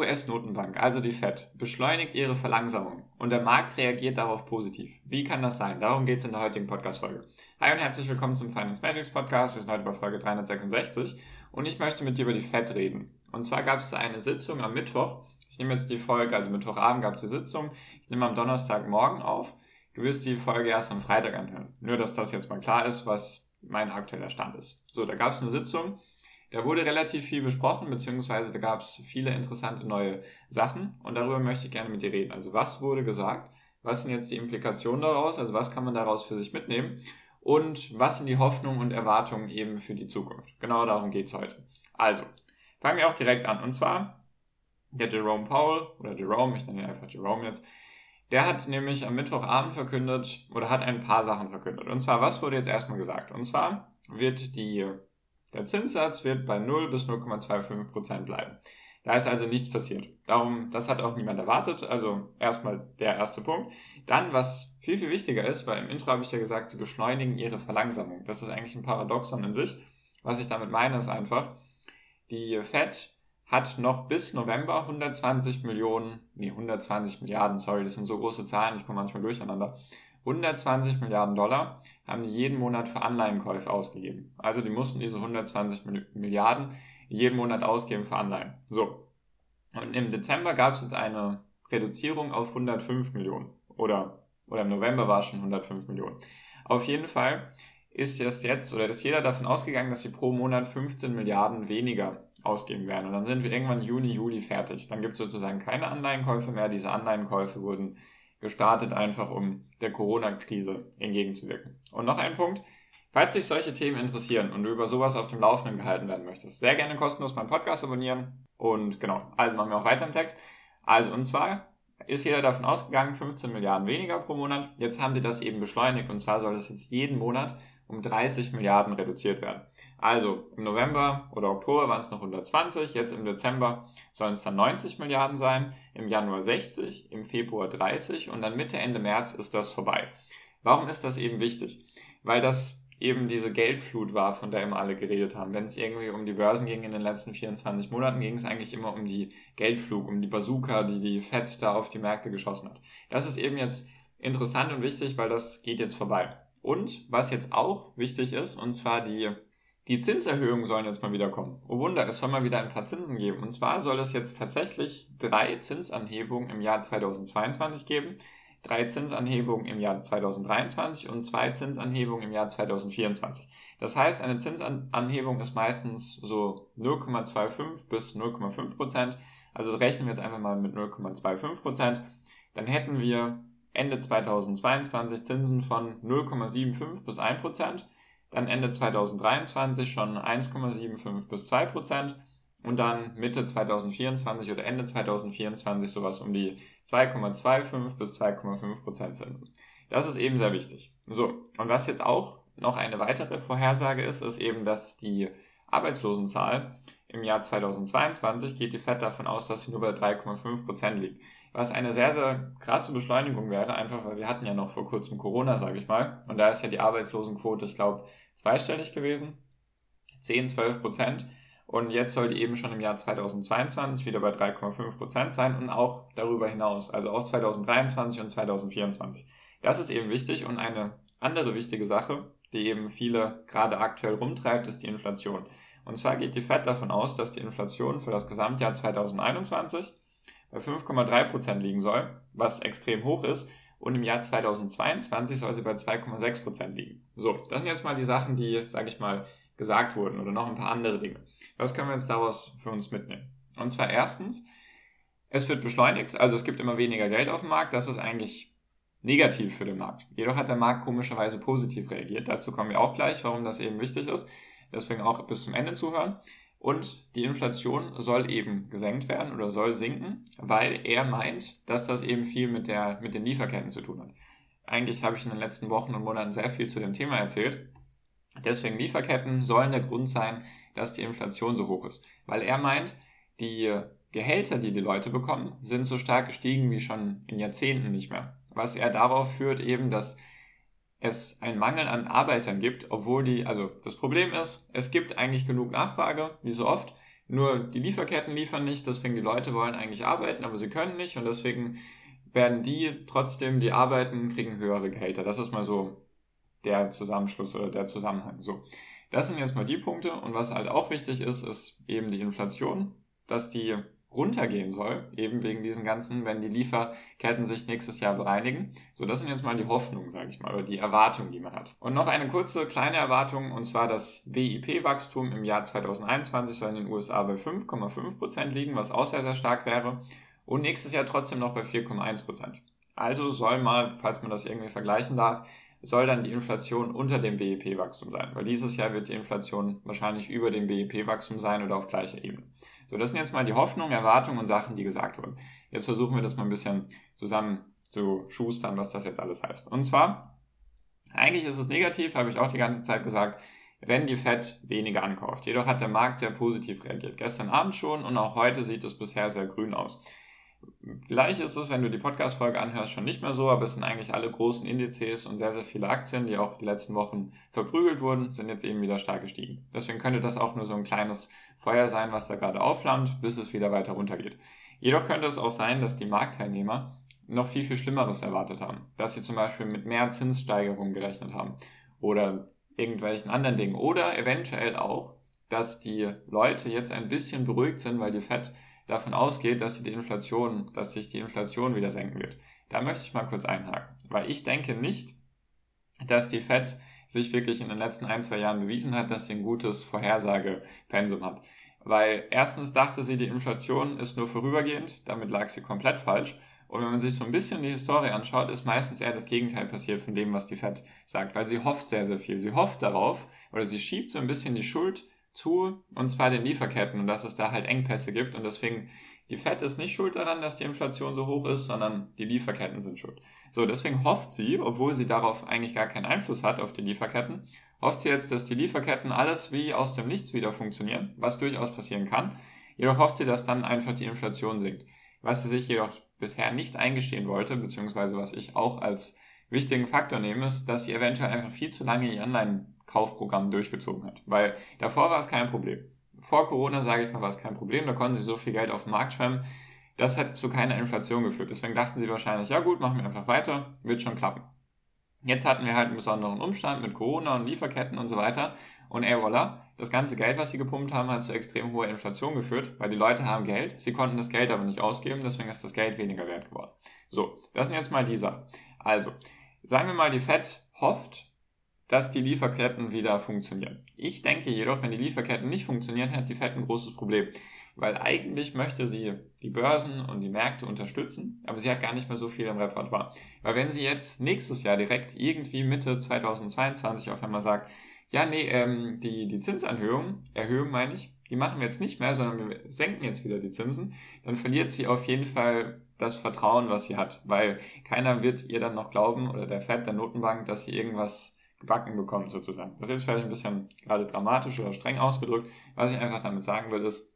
US-Notenbank, also die Fed, beschleunigt ihre Verlangsamung und der Markt reagiert darauf positiv. Wie kann das sein? Darum geht es in der heutigen Podcast-Folge. Hi und herzlich willkommen zum Finance Magics Podcast. Wir sind heute bei Folge 366 und ich möchte mit dir über die Fed reden. Und zwar gab es eine Sitzung am Mittwoch. Ich nehme jetzt die Folge, also Mittwochabend gab es die Sitzung. Ich nehme am Donnerstagmorgen auf. Du wirst die Folge erst am Freitag anhören. Nur, dass das jetzt mal klar ist, was mein aktueller Stand ist. So, da gab es eine Sitzung da wurde relativ viel besprochen, beziehungsweise da gab es viele interessante neue Sachen und darüber möchte ich gerne mit dir reden. Also was wurde gesagt? Was sind jetzt die Implikationen daraus? Also was kann man daraus für sich mitnehmen? Und was sind die Hoffnungen und Erwartungen eben für die Zukunft? Genau darum geht's heute. Also, fangen wir auch direkt an. Und zwar der Jerome Powell oder Jerome, ich nenne ihn einfach Jerome jetzt, der hat nämlich am Mittwochabend verkündet oder hat ein paar Sachen verkündet. Und zwar, was wurde jetzt erstmal gesagt? Und zwar wird die der Zinssatz wird bei 0 bis 0,25 Prozent bleiben. Da ist also nichts passiert. Darum, das hat auch niemand erwartet. Also erstmal der erste Punkt. Dann, was viel, viel wichtiger ist, weil im Intro habe ich ja gesagt, sie beschleunigen ihre Verlangsamung. Das ist eigentlich ein Paradoxon in sich. Was ich damit meine, ist einfach, die Fed hat noch bis November 120 Millionen, nee, 120 Milliarden, sorry, das sind so große Zahlen, ich komme manchmal durcheinander, 120 Milliarden Dollar haben die jeden Monat für Anleihenkäufe ausgegeben. Also die mussten diese 120 Milliarden jeden Monat ausgeben für Anleihen. So. Und im Dezember gab es jetzt eine Reduzierung auf 105 Millionen. Oder, oder im November war es schon 105 Millionen. Auf jeden Fall ist es jetzt, oder ist jeder davon ausgegangen, dass sie pro Monat 15 Milliarden weniger ausgeben werden. Und dann sind wir irgendwann Juni, Juli fertig. Dann gibt es sozusagen keine Anleihenkäufe mehr. Diese Anleihenkäufe wurden gestartet, einfach um der Corona-Krise entgegenzuwirken. Und noch ein Punkt. Falls dich solche Themen interessieren und du über sowas auf dem Laufenden gehalten werden möchtest, sehr gerne kostenlos meinen Podcast abonnieren. Und genau, also machen wir auch weiter im Text. Also, und zwar ist jeder davon ausgegangen, 15 Milliarden weniger pro Monat. Jetzt haben die das eben beschleunigt und zwar soll es jetzt jeden Monat um 30 Milliarden reduziert werden. Also im November oder Oktober waren es noch 120, jetzt im Dezember sollen es dann 90 Milliarden sein, im Januar 60, im Februar 30 und dann Mitte, Ende März ist das vorbei. Warum ist das eben wichtig? Weil das eben diese Geldflut war, von der immer alle geredet haben. Wenn es irgendwie um die Börsen ging in den letzten 24 Monaten, ging es eigentlich immer um die Geldflug, um die Bazooka, die die Fed da auf die Märkte geschossen hat. Das ist eben jetzt interessant und wichtig, weil das geht jetzt vorbei. Und was jetzt auch wichtig ist, und zwar die die Zinserhöhungen sollen jetzt mal wieder kommen. Oh Wunder, es soll mal wieder ein paar Zinsen geben. Und zwar soll es jetzt tatsächlich drei Zinsanhebungen im Jahr 2022 geben, drei Zinsanhebungen im Jahr 2023 und zwei Zinsanhebungen im Jahr 2024. Das heißt, eine Zinsanhebung ist meistens so 0,25 bis 0,5 Prozent. Also rechnen wir jetzt einfach mal mit 0,25 Prozent. Dann hätten wir Ende 2022 Zinsen von 0,75 bis 1 Prozent dann Ende 2023 schon 1,75 bis 2 Prozent und dann Mitte 2024 oder Ende 2024 sowas um die 2,25 bis 2,5 Prozent Zinsen. Das ist eben sehr wichtig. So, und was jetzt auch noch eine weitere Vorhersage ist, ist eben, dass die Arbeitslosenzahl im Jahr 2022 geht die FED davon aus, dass sie nur bei 3,5 Prozent liegt. Was eine sehr, sehr krasse Beschleunigung wäre, einfach weil wir hatten ja noch vor kurzem Corona, sage ich mal. Und da ist ja die Arbeitslosenquote, ich glaube, zweistellig gewesen. 10, 12 Prozent. Und jetzt soll die eben schon im Jahr 2022 wieder bei 3,5 Prozent sein und auch darüber hinaus, also auch 2023 und 2024. Das ist eben wichtig und eine andere wichtige Sache, die eben viele gerade aktuell rumtreibt, ist die Inflation. Und zwar geht die Fed davon aus, dass die Inflation für das Gesamtjahr 2021 bei 5,3 Prozent liegen soll, was extrem hoch ist und im Jahr 2022 soll sie bei 2,6 Prozent liegen. So, das sind jetzt mal die Sachen, die, sage ich mal, gesagt wurden oder noch ein paar andere Dinge. Was können wir jetzt daraus für uns mitnehmen? Und zwar erstens, es wird beschleunigt, also es gibt immer weniger Geld auf dem Markt, das ist eigentlich negativ für den Markt. Jedoch hat der Markt komischerweise positiv reagiert. Dazu kommen wir auch gleich, warum das eben wichtig ist. Deswegen auch bis zum Ende zuhören. Und die Inflation soll eben gesenkt werden oder soll sinken, weil er meint, dass das eben viel mit, der, mit den Lieferketten zu tun hat. Eigentlich habe ich in den letzten Wochen und Monaten sehr viel zu dem Thema erzählt. Deswegen Lieferketten sollen der Grund sein, dass die Inflation so hoch ist. Weil er meint, die Gehälter, die die Leute bekommen, sind so stark gestiegen wie schon in Jahrzehnten nicht mehr. Was er darauf führt eben, dass es einen Mangel an Arbeitern gibt, obwohl die, also das Problem ist, es gibt eigentlich genug Nachfrage, wie so oft, nur die Lieferketten liefern nicht, deswegen die Leute wollen eigentlich arbeiten, aber sie können nicht und deswegen werden die trotzdem, die arbeiten, kriegen höhere Gehälter. Das ist mal so der Zusammenschluss oder der Zusammenhang. So. Das sind jetzt mal die Punkte und was halt auch wichtig ist, ist eben die Inflation, dass die runtergehen soll, eben wegen diesen ganzen, wenn die Lieferketten sich nächstes Jahr bereinigen. So, das sind jetzt mal die Hoffnungen, sage ich mal, oder die Erwartungen, die man hat. Und noch eine kurze kleine Erwartung, und zwar das BIP-Wachstum im Jahr 2021 soll in den USA bei 5,5 Prozent liegen, was auch sehr, sehr stark wäre, und nächstes Jahr trotzdem noch bei 4,1%. Prozent. Also soll mal, falls man das irgendwie vergleichen darf, soll dann die Inflation unter dem BIP-Wachstum sein, weil dieses Jahr wird die Inflation wahrscheinlich über dem BIP-Wachstum sein oder auf gleicher Ebene. So, das sind jetzt mal die Hoffnungen, Erwartungen und Sachen, die gesagt wurden. Jetzt versuchen wir das mal ein bisschen zusammen zu schustern, was das jetzt alles heißt. Und zwar, eigentlich ist es negativ, habe ich auch die ganze Zeit gesagt, wenn die Fed weniger ankauft. Jedoch hat der Markt sehr positiv reagiert. Gestern Abend schon und auch heute sieht es bisher sehr grün aus. Vielleicht ist es, wenn du die Podcast-Folge anhörst, schon nicht mehr so, aber es sind eigentlich alle großen Indizes und sehr, sehr viele Aktien, die auch die letzten Wochen verprügelt wurden, sind jetzt eben wieder stark gestiegen. Deswegen könnte das auch nur so ein kleines Feuer sein, was da gerade aufflammt, bis es wieder weiter runtergeht. Jedoch könnte es auch sein, dass die Marktteilnehmer noch viel, viel Schlimmeres erwartet haben. Dass sie zum Beispiel mit mehr Zinssteigerungen gerechnet haben oder irgendwelchen anderen Dingen. Oder eventuell auch, dass die Leute jetzt ein bisschen beruhigt sind, weil die FED davon ausgeht, dass die Inflation, dass sich die Inflation wieder senken wird. Da möchte ich mal kurz einhaken, weil ich denke nicht, dass die Fed sich wirklich in den letzten ein, zwei Jahren bewiesen hat, dass sie ein gutes Vorhersagepensum hat. Weil erstens dachte sie, die Inflation ist nur vorübergehend, damit lag sie komplett falsch. Und wenn man sich so ein bisschen die Historie anschaut, ist meistens eher das Gegenteil passiert von dem, was die Fed sagt, weil sie hofft sehr, sehr viel. Sie hofft darauf oder sie schiebt so ein bisschen die Schuld zu, und zwar den Lieferketten und dass es da halt Engpässe gibt und deswegen die Fed ist nicht schuld daran, dass die Inflation so hoch ist, sondern die Lieferketten sind schuld. So, deswegen hofft sie, obwohl sie darauf eigentlich gar keinen Einfluss hat auf die Lieferketten, hofft sie jetzt, dass die Lieferketten alles wie aus dem Nichts wieder funktionieren, was durchaus passieren kann. Jedoch hofft sie, dass dann einfach die Inflation sinkt. Was sie sich jedoch bisher nicht eingestehen wollte, beziehungsweise was ich auch als wichtigen Faktor nehme, ist, dass sie eventuell einfach viel zu lange ihr Online Kaufprogramm durchgezogen hat. Weil davor war es kein Problem. Vor Corona, sage ich mal, war es kein Problem. Da konnten sie so viel Geld auf den Markt schwemmen. Das hat zu keiner Inflation geführt. Deswegen dachten sie wahrscheinlich, ja gut, machen wir einfach weiter, wird schon klappen. Jetzt hatten wir halt einen besonderen Umstand mit Corona und Lieferketten und so weiter. Und ey, voilà, das ganze Geld, was sie gepumpt haben, hat zu extrem hoher Inflation geführt, weil die Leute haben Geld, sie konnten das Geld aber nicht ausgeben, deswegen ist das Geld weniger wert geworden. So, das sind jetzt mal die Sachen. Also, sagen wir mal, die Fed hofft, dass die Lieferketten wieder funktionieren. Ich denke jedoch, wenn die Lieferketten nicht funktionieren, hat die Fed ein großes Problem. Weil eigentlich möchte sie die Börsen und die Märkte unterstützen, aber sie hat gar nicht mehr so viel im Repertoire. Weil wenn sie jetzt nächstes Jahr direkt irgendwie Mitte 2022 auf einmal sagt, ja, nee, ähm, die, die Zinsanhöhung, Erhöhung meine ich, die machen wir jetzt nicht mehr, sondern wir senken jetzt wieder die Zinsen, dann verliert sie auf jeden Fall das Vertrauen, was sie hat. Weil keiner wird ihr dann noch glauben, oder der Fed, der Notenbank, dass sie irgendwas gebacken bekommt sozusagen. Das ist jetzt vielleicht ein bisschen gerade dramatisch oder streng ausgedrückt. Was ich einfach damit sagen will, ist,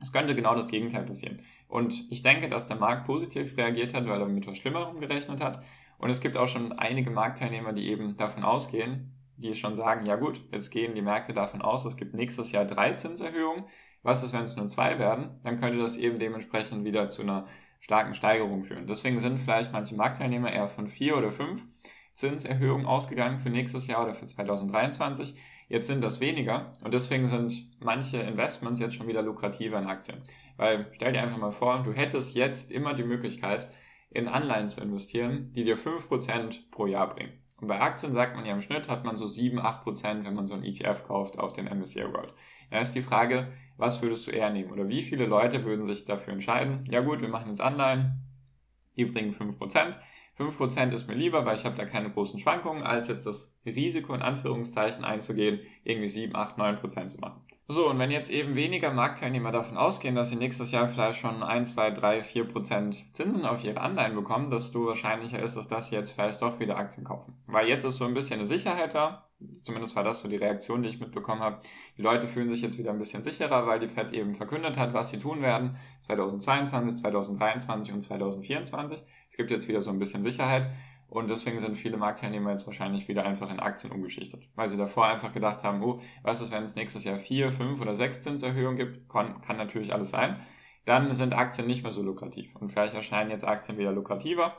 es könnte genau das Gegenteil passieren. Und ich denke, dass der Markt positiv reagiert hat, weil er mit was Schlimmerem gerechnet hat. Und es gibt auch schon einige Marktteilnehmer, die eben davon ausgehen, die schon sagen, ja gut, jetzt gehen die Märkte davon aus, es gibt nächstes Jahr drei Zinserhöhungen. Was ist, wenn es nur zwei werden? Dann könnte das eben dementsprechend wieder zu einer starken Steigerung führen. Deswegen sind vielleicht manche Marktteilnehmer eher von vier oder fünf. Zinserhöhung ausgegangen für nächstes Jahr oder für 2023. Jetzt sind das weniger und deswegen sind manche Investments jetzt schon wieder lukrativer in Aktien. Weil stell dir einfach mal vor, du hättest jetzt immer die Möglichkeit, in Anleihen zu investieren, die dir 5% pro Jahr bringen. Und bei Aktien sagt man ja im Schnitt hat man so 7, 8%, wenn man so ein ETF kauft auf den MSCI World. Da ist die Frage, was würdest du eher nehmen? Oder wie viele Leute würden sich dafür entscheiden? Ja gut, wir machen jetzt Anleihen, die bringen 5%. 5% ist mir lieber, weil ich habe da keine großen Schwankungen, als jetzt das Risiko in Anführungszeichen einzugehen, irgendwie 7, 8, 9% zu machen. So, und wenn jetzt eben weniger Marktteilnehmer davon ausgehen, dass sie nächstes Jahr vielleicht schon 1, 2, 3, 4 Prozent Zinsen auf ihre Anleihen bekommen, desto wahrscheinlicher ist es, dass sie jetzt vielleicht doch wieder Aktien kaufen. Weil jetzt ist so ein bisschen eine Sicherheit da. Zumindest war das so die Reaktion, die ich mitbekommen habe. Die Leute fühlen sich jetzt wieder ein bisschen sicherer, weil die Fed eben verkündet hat, was sie tun werden. 2022, 2023 und 2024. Es gibt jetzt wieder so ein bisschen Sicherheit. Und deswegen sind viele Marktteilnehmer jetzt wahrscheinlich wieder einfach in Aktien umgeschichtet. Weil sie davor einfach gedacht haben, oh, was ist, wenn es nächstes Jahr vier, fünf oder sechs Zinserhöhungen gibt? Kann, kann natürlich alles sein. Dann sind Aktien nicht mehr so lukrativ. Und vielleicht erscheinen jetzt Aktien wieder lukrativer.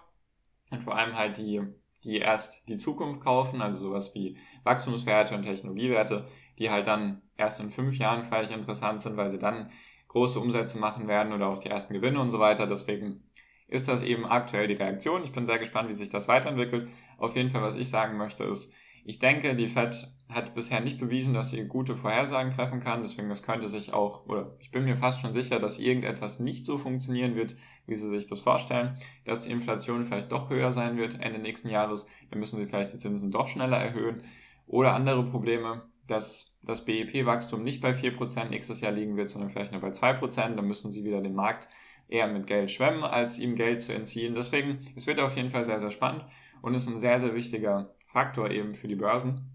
Und vor allem halt die, die erst die Zukunft kaufen, also sowas wie Wachstumswerte und Technologiewerte, die halt dann erst in fünf Jahren vielleicht interessant sind, weil sie dann große Umsätze machen werden oder auch die ersten Gewinne und so weiter. Deswegen ist das eben aktuell die Reaktion. Ich bin sehr gespannt, wie sich das weiterentwickelt. Auf jeden Fall, was ich sagen möchte, ist, ich denke, die Fed hat bisher nicht bewiesen, dass sie gute Vorhersagen treffen kann. Deswegen, das könnte sich auch, oder ich bin mir fast schon sicher, dass irgendetwas nicht so funktionieren wird, wie sie sich das vorstellen. Dass die Inflation vielleicht doch höher sein wird Ende nächsten Jahres. Dann müssen sie vielleicht die Zinsen doch schneller erhöhen. Oder andere Probleme, dass das BIP-Wachstum nicht bei 4% nächstes Jahr liegen wird, sondern vielleicht nur bei 2%. Dann müssen sie wieder den Markt eher mit Geld schwemmen, als ihm Geld zu entziehen. Deswegen, es wird auf jeden Fall sehr, sehr spannend und ist ein sehr, sehr wichtiger Faktor eben für die Börsen.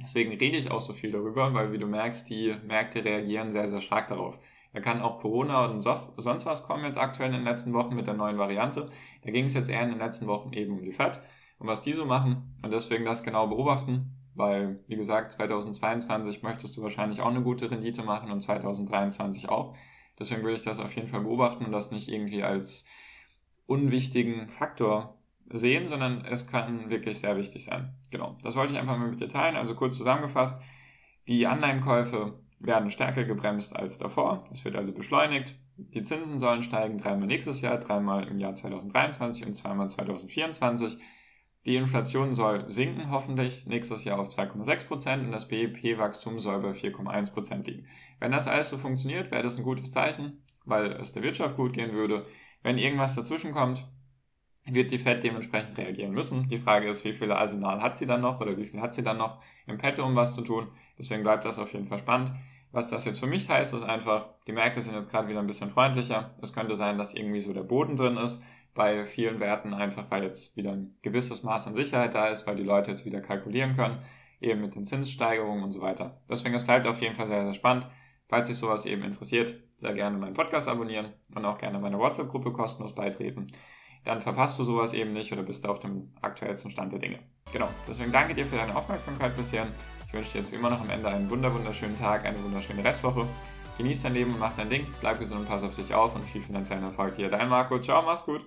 Deswegen rede ich auch so viel darüber, weil wie du merkst, die Märkte reagieren sehr, sehr stark darauf. Da kann auch Corona und sonst was kommen jetzt aktuell in den letzten Wochen mit der neuen Variante. Da ging es jetzt eher in den letzten Wochen eben um die FED und was die so machen und deswegen das genau beobachten, weil, wie gesagt, 2022 möchtest du wahrscheinlich auch eine gute Rendite machen und 2023 auch. Deswegen würde ich das auf jeden Fall beobachten und das nicht irgendwie als unwichtigen Faktor sehen, sondern es kann wirklich sehr wichtig sein. Genau, das wollte ich einfach mal mit dir teilen. Also kurz zusammengefasst, die Anleihenkäufe werden stärker gebremst als davor. Es wird also beschleunigt. Die Zinsen sollen steigen dreimal nächstes Jahr, dreimal im Jahr 2023 und zweimal 2024. Die Inflation soll sinken, hoffentlich nächstes Jahr auf 2,6 Prozent und das BIP-Wachstum soll bei 4,1 Prozent liegen. Wenn das alles so funktioniert, wäre das ein gutes Zeichen, weil es der Wirtschaft gut gehen würde. Wenn irgendwas dazwischen kommt, wird die Fed dementsprechend reagieren müssen. Die Frage ist, wie viel Arsenal hat sie dann noch oder wie viel hat sie dann noch im Petto, um was zu tun. Deswegen bleibt das auf jeden Fall spannend. Was das jetzt für mich heißt, ist einfach, die Märkte sind jetzt gerade wieder ein bisschen freundlicher. Es könnte sein, dass irgendwie so der Boden drin ist bei vielen Werten einfach, weil jetzt wieder ein gewisses Maß an Sicherheit da ist, weil die Leute jetzt wieder kalkulieren können, eben mit den Zinssteigerungen und so weiter. Deswegen, es bleibt auf jeden Fall sehr, sehr spannend. Falls sich sowas eben interessiert, sehr gerne meinen Podcast abonnieren und auch gerne meiner WhatsApp-Gruppe kostenlos beitreten. Dann verpasst du sowas eben nicht oder bist du auf dem aktuellsten Stand der Dinge. Genau, deswegen danke dir für deine Aufmerksamkeit bisher. Ich wünsche dir jetzt wie immer noch am Ende einen wunderschönen Tag, eine wunderschöne Restwoche. Genieß dein Leben und mach dein Ding, bleib gesund und pass auf dich auf und viel finanziellen Erfolg hier. Dein Marco, ciao, mach's gut.